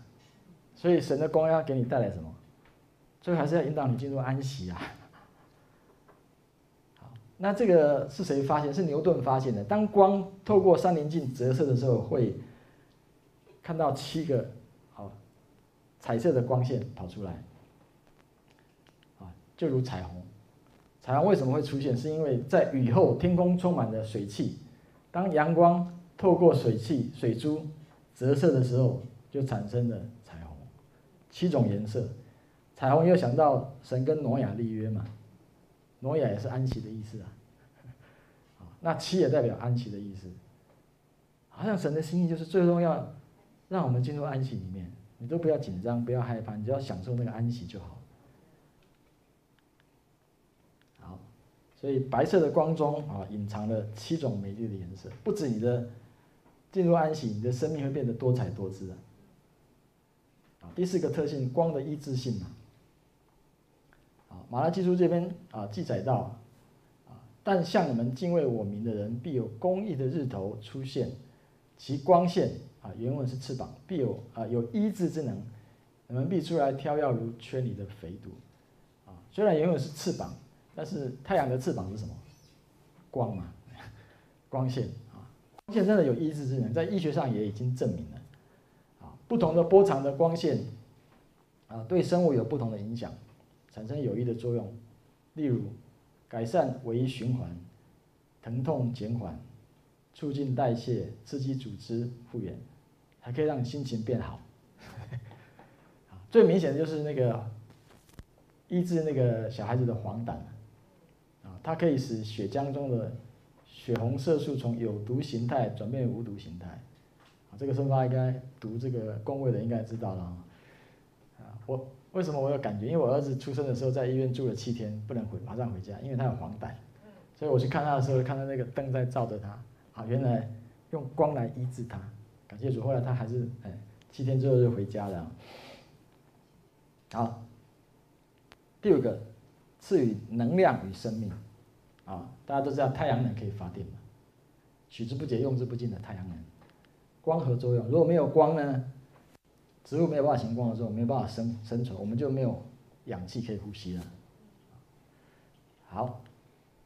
所以神的光要给你带来什么？所以还是要引导你进入安息啊。那这个是谁发现？是牛顿发现的。当光透过三棱镜折射的时候，会看到七个好彩色的光线跑出来，啊，就如彩虹。彩虹为什么会出现？是因为在雨后，天空充满了水汽，当阳光透过水汽、水珠折射的时候，就产生了彩虹，七种颜色。彩虹又想到神跟挪亚立约嘛，挪亚也是安息的意思啊，那七也代表安息的意思，好像神的心意就是最终要让我们进入安息里面，你都不要紧张，不要害怕，你只要享受那个安息就好。好，所以白色的光中啊，隐藏了七种美丽的颜色，不止你的进入安息，你的生命会变得多彩多姿啊。第四个特性，光的一致性嘛。马拉基书这边啊记载到，啊，但向你们敬畏我名的人，必有公义的日头出现，其光线啊原文是翅膀，必有啊有医治之能，你们必出来挑耀如圈里的肥犊，啊，虽然原文是翅膀，但是太阳的翅膀是什么？光嘛，光线啊，光线真的有医治之能，在医学上也已经证明了，啊，不同的波长的光线，啊，对生物有不同的影响。产生有益的作用，例如改善微循环、疼痛减缓、促进代谢、刺激组织复原，还可以让心情变好。最明显的就是那个医治那个小孩子的黄疸，啊，它可以使血浆中的血红色素从有毒形态转变为无毒形态。啊，这个时候大家应该读这个公位的应该知道了啊，我。为什么我有感觉？因为我儿子出生的时候在医院住了七天，不能回，马上回家，因为他有黄疸，所以我去看他的时候，看到那个灯在照着他，啊，原来用光来医治他，感谢主。后来他还是哎，七天之后就回家了。好，第五个，赐予能量与生命，啊，大家都知道太阳能可以发电嘛，取之不竭、用之不尽的太阳能，光合作用，如果没有光呢？植物没有办法行光的时候，没有办法生生存，我们就没有氧气可以呼吸了。好，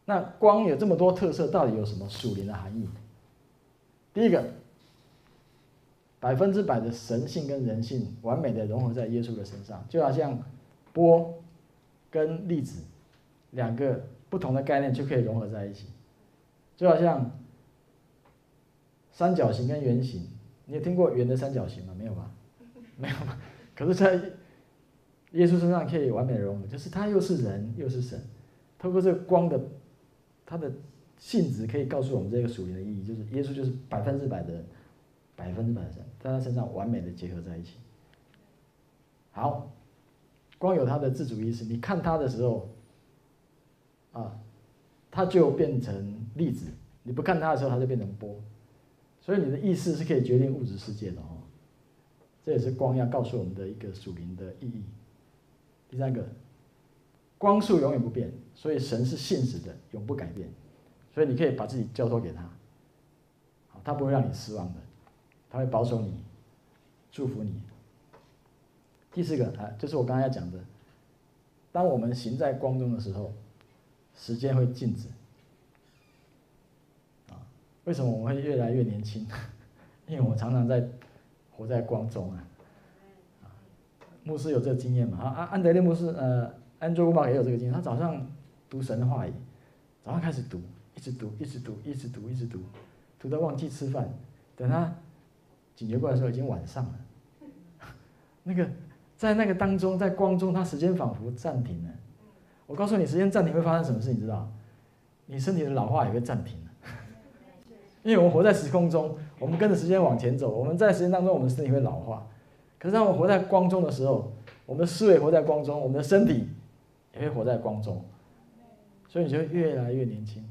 那光有这么多特色，到底有什么属灵的含义？第一个，百分之百的神性跟人性完美的融合在耶稣的身上，就好像波跟粒子两个不同的概念就可以融合在一起，就好像三角形跟圆形，你有听过圆的三角形吗？没有吧？没有，可是，在耶稣身上可以完美融合，就是他又是人又是神，透过这个光的它的性质可以告诉我们这个属灵的意义，就是耶稣就是百分之百的百分之百的神，在他身上完美的结合在一起。好，光有他的自主意识，你看他的时候，啊，他就变成粒子；你不看他的时候，他就变成波。所以你的意识是可以决定物质世界的。这也是光要告诉我们的一个属灵的意义。第三个，光速永远不变，所以神是现实的，永不改变。所以你可以把自己交托给他，他不会让你失望的，他会保守你，祝福你。第四个啊，就是我刚才要讲的，当我们行在光中的时候，时间会静止。啊，为什么我们会越来越年轻？因为我常常在活在光中啊。牧师有这个经验嘛？啊，安德烈牧师，呃，安卓古巴也有这个经验。他早上读神的话语，早上开始读，一直读，一直读，一直读，一直读，读到忘记吃饭。等他警觉过来的时候，已经晚上了。那个。在那个当中，在光中，他时间仿佛暂停了。我告诉你，时间暂停会发生什么事？你知道？你身体的老化也会暂停了。因为我们活在时空中，我们跟着时间往前走。我们在时间当中，我们的身体会老化。可是当我们活在光中的时候，我们的思维活在光中，我们的身体也会活在光中。所以你就越来越年轻。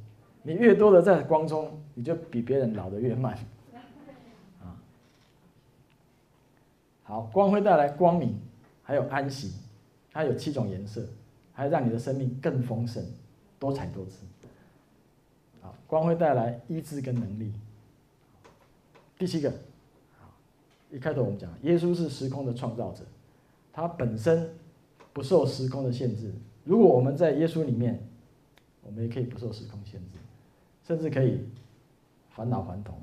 你越多的在光中，你就比别人老得越慢。啊，好，光会带来光明。还有安息，它有七种颜色，还让你的生命更丰盛、多彩多姿。啊，光会带来医治跟能力。第七个，一开头我们讲，耶稣是时空的创造者，他本身不受时空的限制。如果我们在耶稣里面，我们也可以不受时空限制，甚至可以返老还童。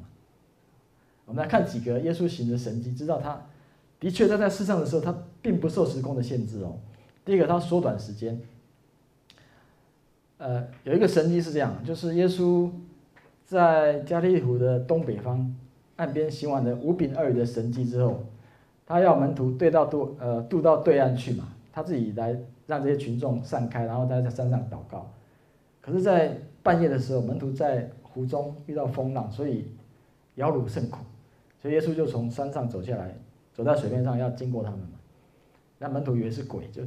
我们来看几个耶稣行的神迹，知道他。的确，他在世上的时候，他并不受时空的限制哦。第一个，他缩短时间。呃，有一个神迹是这样，就是耶稣在加利利的东北方岸边行完的五饼二鱼的神迹之后，他要门徒对到渡呃渡到对岸去嘛，他自己来让这些群众散开，然后他在山上祷告。可是，在半夜的时候，门徒在湖中遇到风浪，所以摇橹甚苦，所以耶稣就从山上走下来。走在水面上要经过他们嘛，那门徒以为是鬼，就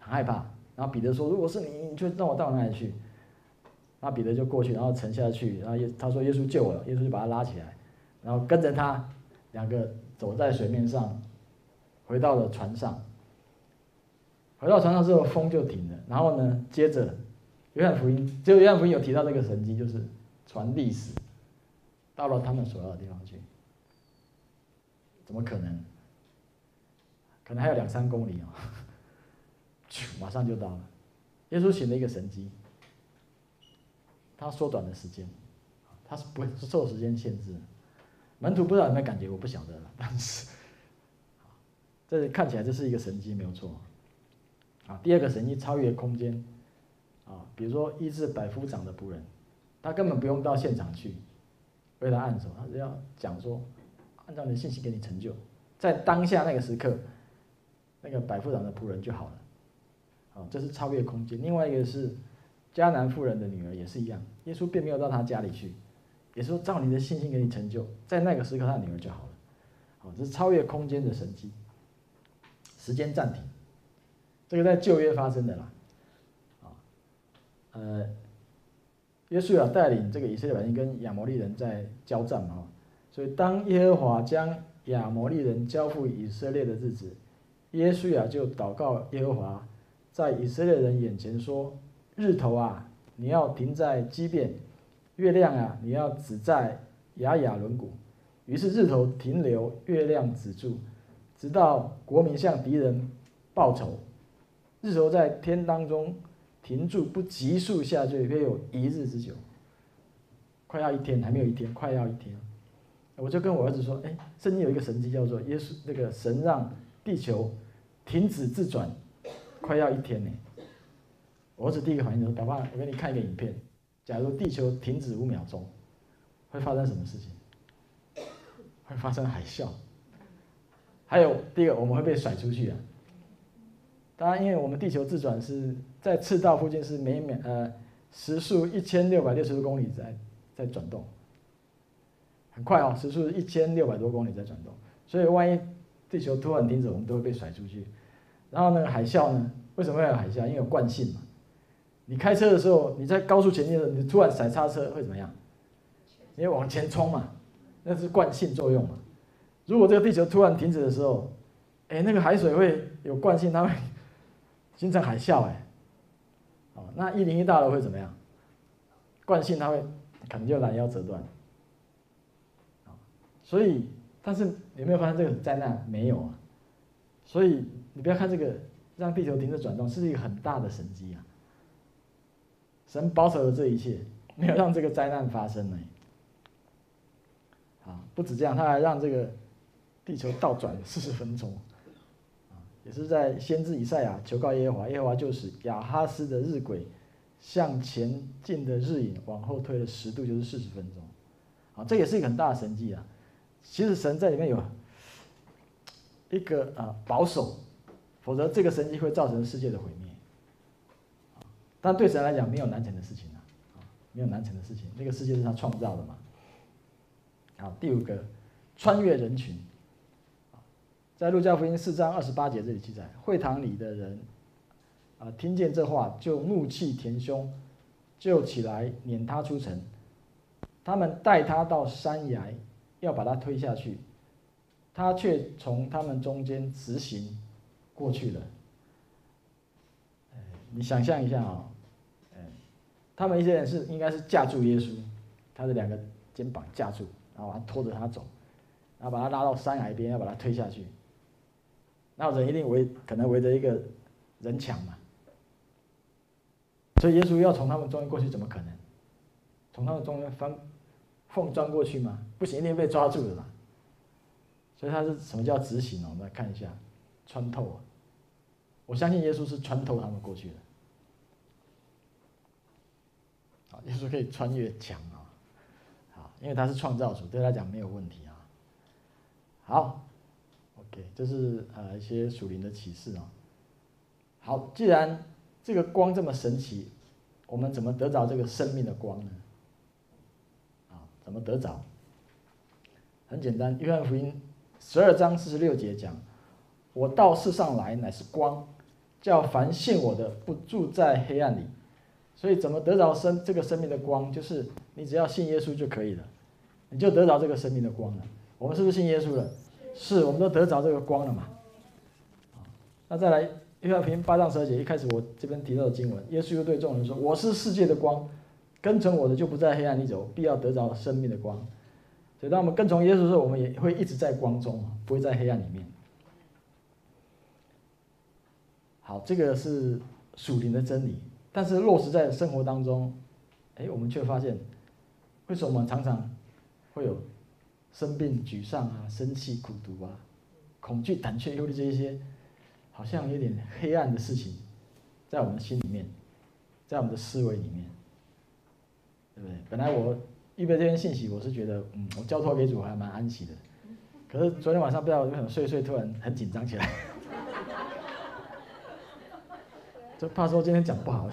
很害怕。然后彼得说：“如果是你，你就让我到哪里去？”那彼得就过去，然后沉下去。然后耶他说：“耶稣救我了。”耶稣就把他拉起来，然后跟着他两个走在水面上，回到了船上。回到船上之后，风就停了。然后呢，接着约翰福音，只有约翰福音有提到这个神迹，就是船立死，到了他们所要的地方去。怎么可能？可能还有两三公里哦，马上就到了。耶稣行了一个神迹，他缩短了时间，他是不会受时间限制。门徒不知道有没有感觉，我不晓得了。但是，这看起来这是一个神迹，没有错。啊，第二个神迹超越空间，啊，比如说医治百夫长的仆人，他根本不用到现场去为他按手，他只要讲说，按照你的信息给你成就，在当下那个时刻。那个百夫长的仆人就好了，啊，这是超越空间。另外一个是迦南妇人的女儿也是一样，耶稣并没有到她家里去，也是说照你的信心给你成就，在那个时刻他女儿就好了，好，这是超越空间的神迹。时间暂停，这个在旧约发生的啦，啊，呃，约书亚带领这个以色列百姓跟亚摩利人在交战嘛，所以当耶和华将亚摩利人交付以色列的日子。耶书亚就祷告耶和华，在以色列人眼前说：“日头啊，你要停在基遍；月亮啊，你要止在雅雅仑谷。”于是日头停留，月亮止住，直到国民向敌人报仇。日头在天当中停住，不急速下坠，约有一日之久。快要一天，还没有一天，快要一天。我就跟我儿子说：“哎，圣经有一个神迹，叫做耶稣那个神让地球。”停止自转，快要一天呢。我儿子第一个反应就是：爸爸，我给你看一个影片。假如地球停止五秒钟，会发生什么事情？会发生海啸。还有第一个，我们会被甩出去啊。当然，因为我们地球自转是在赤道附近，是每秒呃时速一千六百六十多公里在在转动，很快哦，时速一千六百多公里在转动，所以万一地球突然停止，我们都会被甩出去。然后那个海啸呢？为什么会有海啸？因为有惯性嘛。你开车的时候，你在高速前进的时候，你突然踩刹车会怎么样？你要往前冲嘛，那是惯性作用嘛。如果这个地球突然停止的时候，哎，那个海水会有惯性，它会形成海啸哎。哦，那一零一大楼会怎么样？惯性它会可能就拦腰折断。所以，但是有没有发现这个灾难？没有啊。所以你不要看这个让地球停止转动是一个很大的神迹啊。神保守了这一切，没有让这个灾难发生呢。啊，不止这样，他还让这个地球倒转四十分钟。也是在先知以赛亚求告耶和华，耶和华就使亚哈斯的日晷向前进的日影往后推了十度，就是四十分钟。啊，这也是一个很大的神迹啊。其实神在里面有一个啊保守，否则这个神迹会造成世界的毁灭。但对神来讲，没有难成的事情啊，没有难成的事情。那个世界是他创造的嘛。好，第五个，穿越人群。在路加福音四章二十八节这里记载，会堂里的人啊，听见这话就怒气填胸，就起来撵他出城。他们带他到山崖，要把他推下去，他却从他们中间直行过去了。你想象一下啊、哦。他们一些人是应该是架住耶稣，他的两个肩膀架住，然后拖着他走，然后把他拉到山崖边，要把他推下去。那人一定围，可能围着一个人墙嘛。所以耶稣要从他们中间过去，怎么可能？从他们中间翻缝钻过去吗？不行，一定被抓住的嘛。所以他是什么叫执行呢？我们来看一下，穿透啊。我相信耶稣是穿透他们过去的。耶稣可以穿越墙啊，好，因为他是创造主，对他讲没有问题啊。好，OK，这是呃一些属灵的启示啊。好，既然这个光这么神奇，我们怎么得着这个生命的光呢？啊，怎么得着？很简单，约翰福音十二章四十六节讲：“我到世上来乃是光，叫凡信我的不住在黑暗里。”所以怎么得着生这个生命的光？就是你只要信耶稣就可以了，你就得着这个生命的光了。我们是不是信耶稣了？是，我们都得着这个光了嘛。那再来，约翰福音八章十二节，一开始我这边提到的经文，耶稣又对众人说：“我是世界的光，跟从我的就不在黑暗里走，必要得着生命的光。”所以当我们跟从耶稣的时候，我们也会一直在光中，不会在黑暗里面。好，这个是属灵的真理。但是落实在生活当中，哎，我们却发现，为什么常常会有生病、沮丧啊、生气、苦毒啊、恐惧、胆怯、忧虑这一些，好像有点黑暗的事情，在我们心里面，在我们的思维里面，对不对？本来我预备这篇信息，我是觉得，嗯，我交托给主还蛮安息的，可是昨天晚上不知道为什么睡睡突然很紧张起来。就怕说今天讲不好，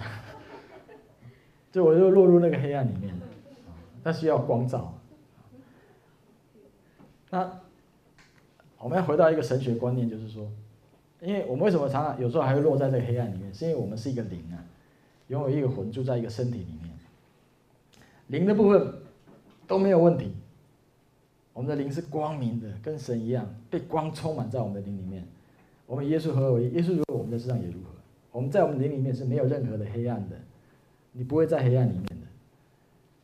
就我就落入那个黑暗里面，但需要光照。那我们要回到一个神学观念，就是说，因为我们为什么常常有时候还会落在这个黑暗里面，是因为我们是一个灵啊，拥有一个魂住在一个身体里面，灵的部分都没有问题，我们的灵是光明的，跟神一样，被光充满在我们的灵里面。我们耶稣合而为，耶稣如何，我们在世上也如何。我们在我们灵里面是没有任何的黑暗的，你不会在黑暗里面的。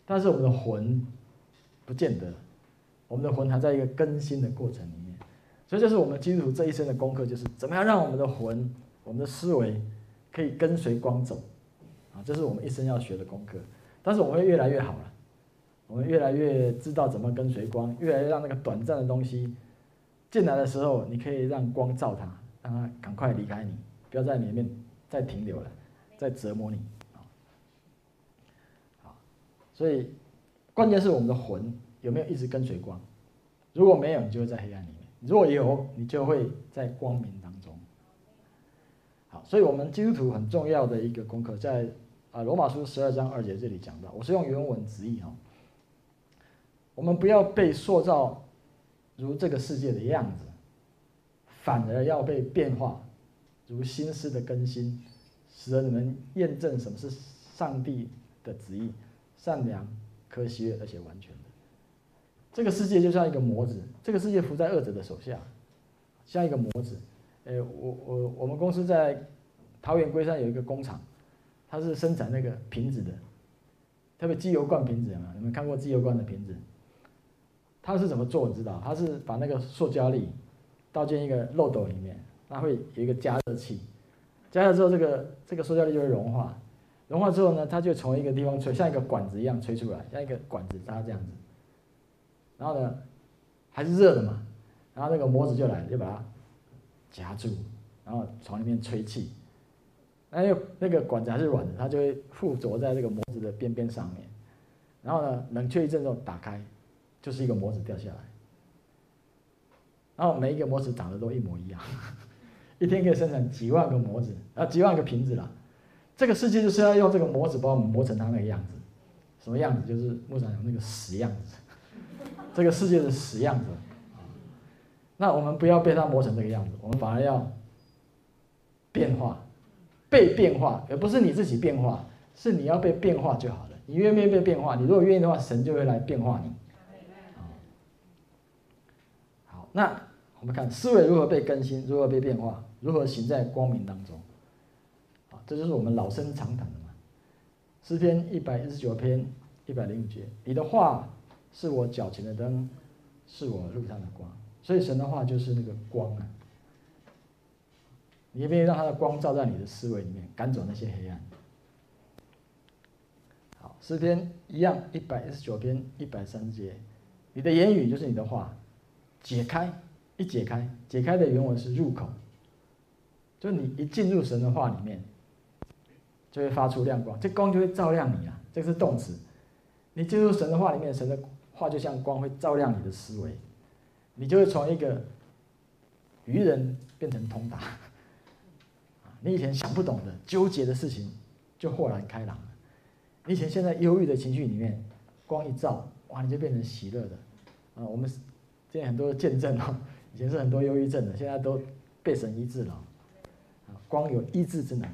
但是我们的魂不见得，我们的魂还在一个更新的过程里面。所以，这是我们基督徒这一生的功课，就是怎么样让我们的魂、我们的思维可以跟随光走啊！这是我们一生要学的功课。但是我们会越来越好了，我们越来越知道怎么跟随光，越来越让那个短暂的东西进来的时候，你可以让光照它，让它赶快离开你，不要在里面。在停留了，在折磨你，啊好，所以关键是我们的魂有没有一直跟随光？如果没有，你就会在黑暗里面；如果有，你就会在光明当中。好，所以我们基督徒很重要的一个功课，在啊，罗马书十二章二节这里讲到，我是用原文直译哈。我们不要被塑造如这个世界的样子，反而要被变化，如心思的更新，使得你们验证什么是上帝的旨意，善良、可喜悦而且完全的。这个世界就像一个模子，这个世界伏在恶者的手下，像一个模子。诶，我我我们公司在桃园龟山有一个工厂，它是生产那个瓶子的，特别机油罐瓶子嘛，你们看过机油罐的瓶子？它是怎么做？你知道？它是把那个塑胶粒倒进一个漏斗里面，它会有一个加热器，加热之后，这个这个塑胶粒就会融化，融化之后呢，它就从一个地方吹，像一个管子一样吹出来，像一个管子插这样子，然后呢，还是热的嘛，然后那个模子就来了，就把它夹住，然后从里面吹气，那又那个管子还是软的，它就会附着在这个模子的边边上面，然后呢，冷却一阵之后打开。就是一个模子掉下来，然后每一个模子长得都一模一样，一天可以生产几万个模子，啊，几万个瓶子了。这个世界就是要用这个模子把我们磨成它那个样子，什么样子？就是牧师讲那个死样子，这个世界的死样子。那我们不要被它磨成这个样子，我们反而要变化，被变化，而不是你自己变化，是你要被变化就好了。你愿不愿意被变化？你如果愿意的话，神就会来变化你。好那我们看思维如何被更新，如何被变化，如何行在光明当中，啊，这就是我们老生常谈的嘛。诗篇一百一十九篇一百零五节，你的话是我脚前的灯，是我路上的光。所以神的话就是那个光啊，你愿不愿意让他的光照在你的思维里面，赶走那些黑暗？好，诗篇一样一百一十九篇一百三十节，你的言语就是你的话。解开，一解开，解开的原文是入口，就你一进入神的话里面，就会发出亮光，这光就会照亮你啊，这是动词。你进入神的话里面，神的话就像光，会照亮你的思维，你就会从一个愚人变成通达。你以前想不懂的、纠结的事情，就豁然开朗了。你以前现在忧郁的情绪里面，光一照，哇，你就变成喜乐的。啊，我们。现在很多见证哦，以前是很多忧郁症的，现在都被神医治了。光有医治之能。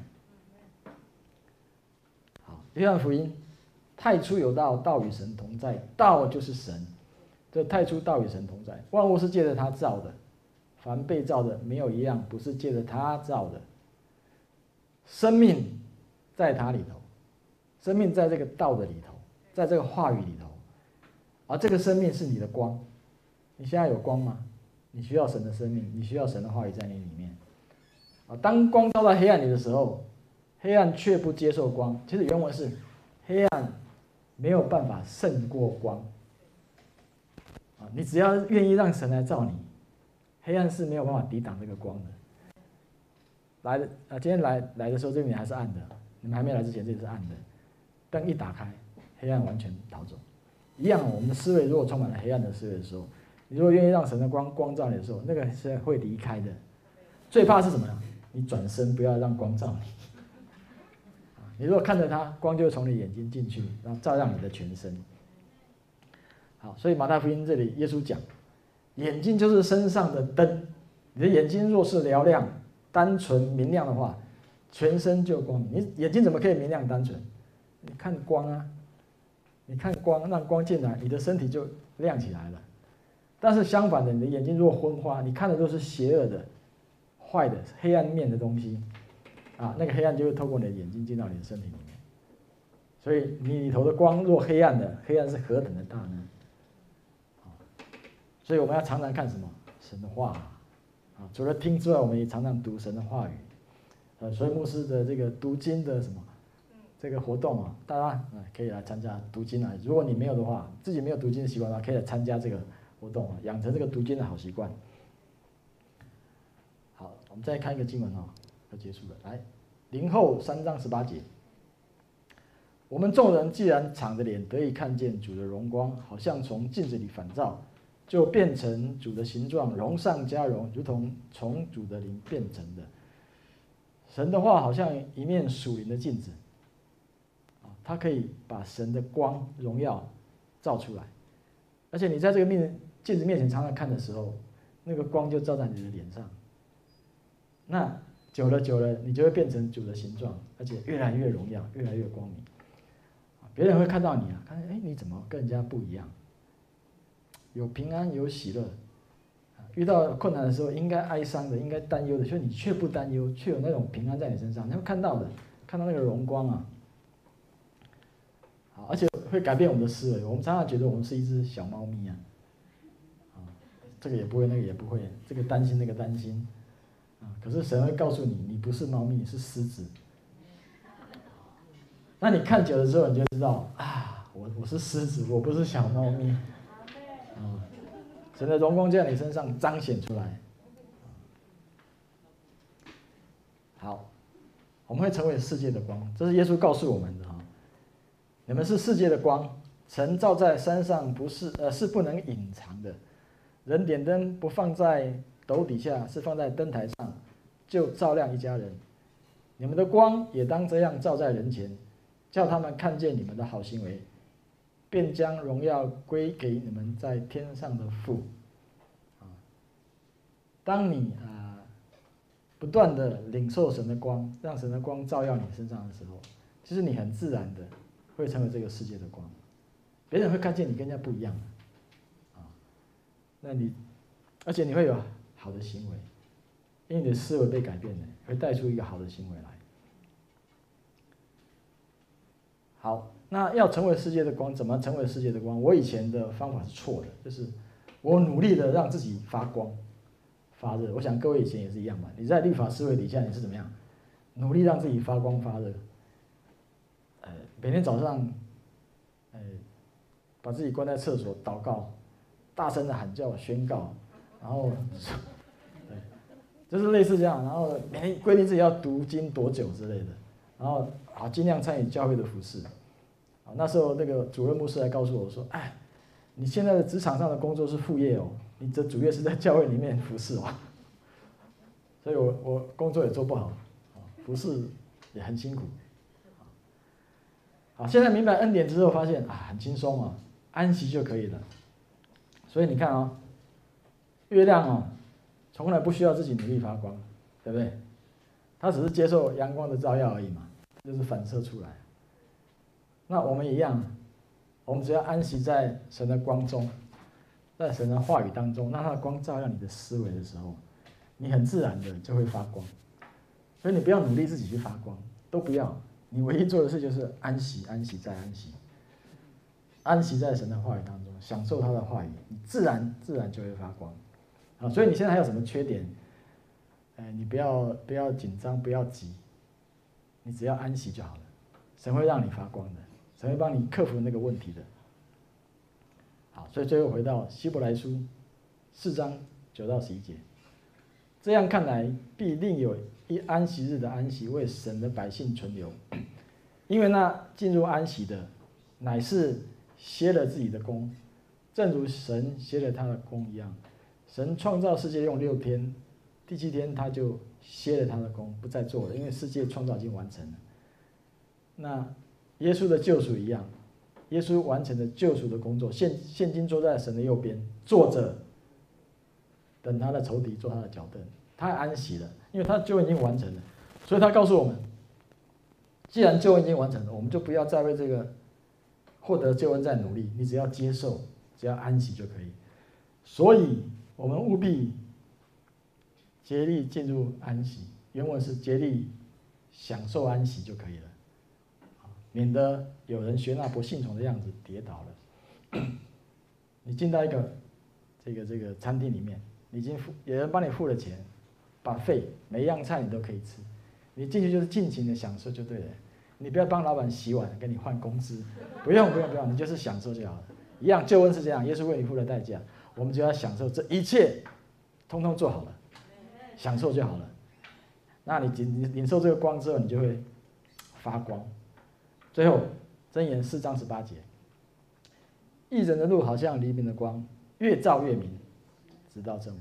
好，约翰福音，太初有道，道与神同在，道就是神。这太初道与神同在，万物是借着他造的，凡被造的没有一样不是借着他造的。生命在他里头，生命在这个道的里头，在这个话语里头，而这个生命是你的光。你现在有光吗？你需要神的生命，你需要神的话语在你里面。啊，当光照到黑暗里的时候，黑暗却不接受光。其实原文是，黑暗没有办法胜过光。啊，你只要愿意让神来照你，黑暗是没有办法抵挡这个光的。来的啊，今天来来的时候，这里还是暗的。你们还没来之前，这里是暗的。灯一打开，黑暗完全逃走。一样，我们的思维如果充满了黑暗的思维的时候，你如果愿意让神的光光照你的时候，那个是会离开的。最怕是什么呢？你转身不要让光照你。你如果看着他，光就从你眼睛进去，然后照亮你的全身。好，所以马太福音这里耶稣讲，眼睛就是身上的灯。你的眼睛若是嘹亮、单纯、明亮的话，全身就光明。你眼睛怎么可以明亮单纯？你看光啊，你看光，让光进来，你的身体就亮起来了。但是相反的，你的眼睛如果昏花，你看的都是邪恶的、坏的、黑暗面的东西，啊，那个黑暗就会透过你的眼睛进到你的身体里面。所以你里头的光若黑暗的，黑暗是何等的大呢？所以我们要常常看什么？神的话啊，除了听之外，我们也常常读神的话语。呃，所以牧师的这个读经的什么这个活动啊，大家可以来参加读经啊。如果你没有的话，自己没有读经的习惯的话，可以来参加这个。活动啊，养成这个读经的好习惯。好，我们再看一个经文啊，要结束了。来，零后三章十八节，我们众人既然敞着脸得以看见主的荣光，好像从镜子里反照，就变成主的形状，荣上加荣，如同从主的灵变成的。神的话好像一面属灵的镜子啊，它可以把神的光荣耀照出来，而且你在这个面镜子面前常常看的时候，那个光就照在你的脸上。那久了久了，你就会变成主的形状，而且越来越荣耀，越来越光明。别人会看到你啊，看，哎，你怎么跟人家不一样？有平安，有喜乐。遇到困难的时候，应该哀伤的，应该担忧的，却你却不担忧，却有那种平安在你身上。你会看到的，看到那个荣光啊，好，而且会改变我们的思维。我们常常觉得我们是一只小猫咪，啊，这个也不会，那个也不会，这个担心，那个担心，啊，可是神会告诉你，你不是猫咪，你是狮子。那你看久了之后，你就知道啊，我我是狮子，我不是小猫咪，啊。神的荣光就在你身上彰显出来。好，我们会成为世界的光，这是耶稣告诉我们的啊。你们是世界的光，城造在山上不是呃是不能隐藏的。人点灯不放在斗底下，是放在灯台上，就照亮一家人。你们的光也当这样照在人前，叫他们看见你们的好行为。便将荣耀归给你们在天上的父。啊，当你啊不断的领受神的光，让神的光照耀你身上的时候，其实你很自然的会成为这个世界的光，别人会看见你跟人家不一样，那你，而且你会有好的行为，因为你的思维被改变了，会带出一个好的行为来。好。那要成为世界的光，怎么成为世界的光？我以前的方法是错的，就是我努力的让自己发光、发热。我想各位以前也是一样吧？你在律法思维底下，你是怎么样？努力让自己发光发热。呃，每天早上，呃，把自己关在厕所祷告，大声的喊叫宣告，然后，对，就是类似这样。然后每天规定自己要读经多久之类的，然后啊，尽量参与教会的服饰。啊，那时候那个主任牧师还告诉我说：“哎，你现在的职场上的工作是副业哦，你的主业是在教会里面服侍哦。”所以我我工作也做不好，啊，服侍也很辛苦。好，现在明白恩典之后，发现啊，很轻松啊，安息就可以了。所以你看啊，月亮哦，从来不需要自己努力发光，对不对？它只是接受阳光的照耀而已嘛，就是反射出来。那我们一样，我们只要安息在神的光中，在神的话语当中，让他的光照亮你的思维的时候，你很自然的就会发光。所以你不要努力自己去发光，都不要。你唯一做的事就是安息，安息再安息，安息在神的话语当中，享受他的话语，你自然自然就会发光。啊，所以你现在还有什么缺点？哎，你不要不要紧张，不要急，你只要安息就好了，神会让你发光的。神会帮你克服那个问题的。好，所以最后回到希伯来书四章九到十一节，这样看来，必另有一安息日的安息为神的百姓存留，因为那进入安息的，乃是歇了自己的工，正如神歇了他的工一样。神创造世界用六天，第七天他就歇了他的工，不再做了，因为世界创造已经完成了。那。耶稣的救赎一样，耶稣完成了救赎的工作，现现今坐在神的右边，坐着等他的仇敌做他的脚凳，他安息了，因为他救恩已经完成了，所以他告诉我们，既然救恩已经完成了，我们就不要再为这个获得救恩再努力，你只要接受，只要安息就可以。所以我们务必竭力进入安息，原文是竭力享受安息就可以了。免得有人学那不信从的样子跌倒了。你进到一个这个这个餐厅里面，你已经付，有人帮你付了钱，把费每一样菜你都可以吃，你进去就是尽情的享受就对了。你不要帮老板洗碗，跟你换工资，不用不用不用，你就是享受就好了。一样，救恩是这样，耶稣为你付了代价，我们就要享受这一切，通通做好了，享受就好了。那你领领受这个光之后，你就会发光。最后，箴言四章十八节，义人的路好像黎明的光，越照越明，直到正午。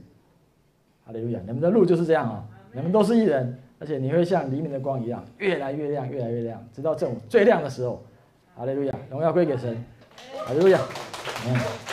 哈利路亚！你们的路就是这样啊、哦，你们都是义人，而且你会像黎明的光一样，越来越亮，越来越亮，直到正午最亮的时候，哈利路亚，荣耀归给神，哈利路亚，嗯。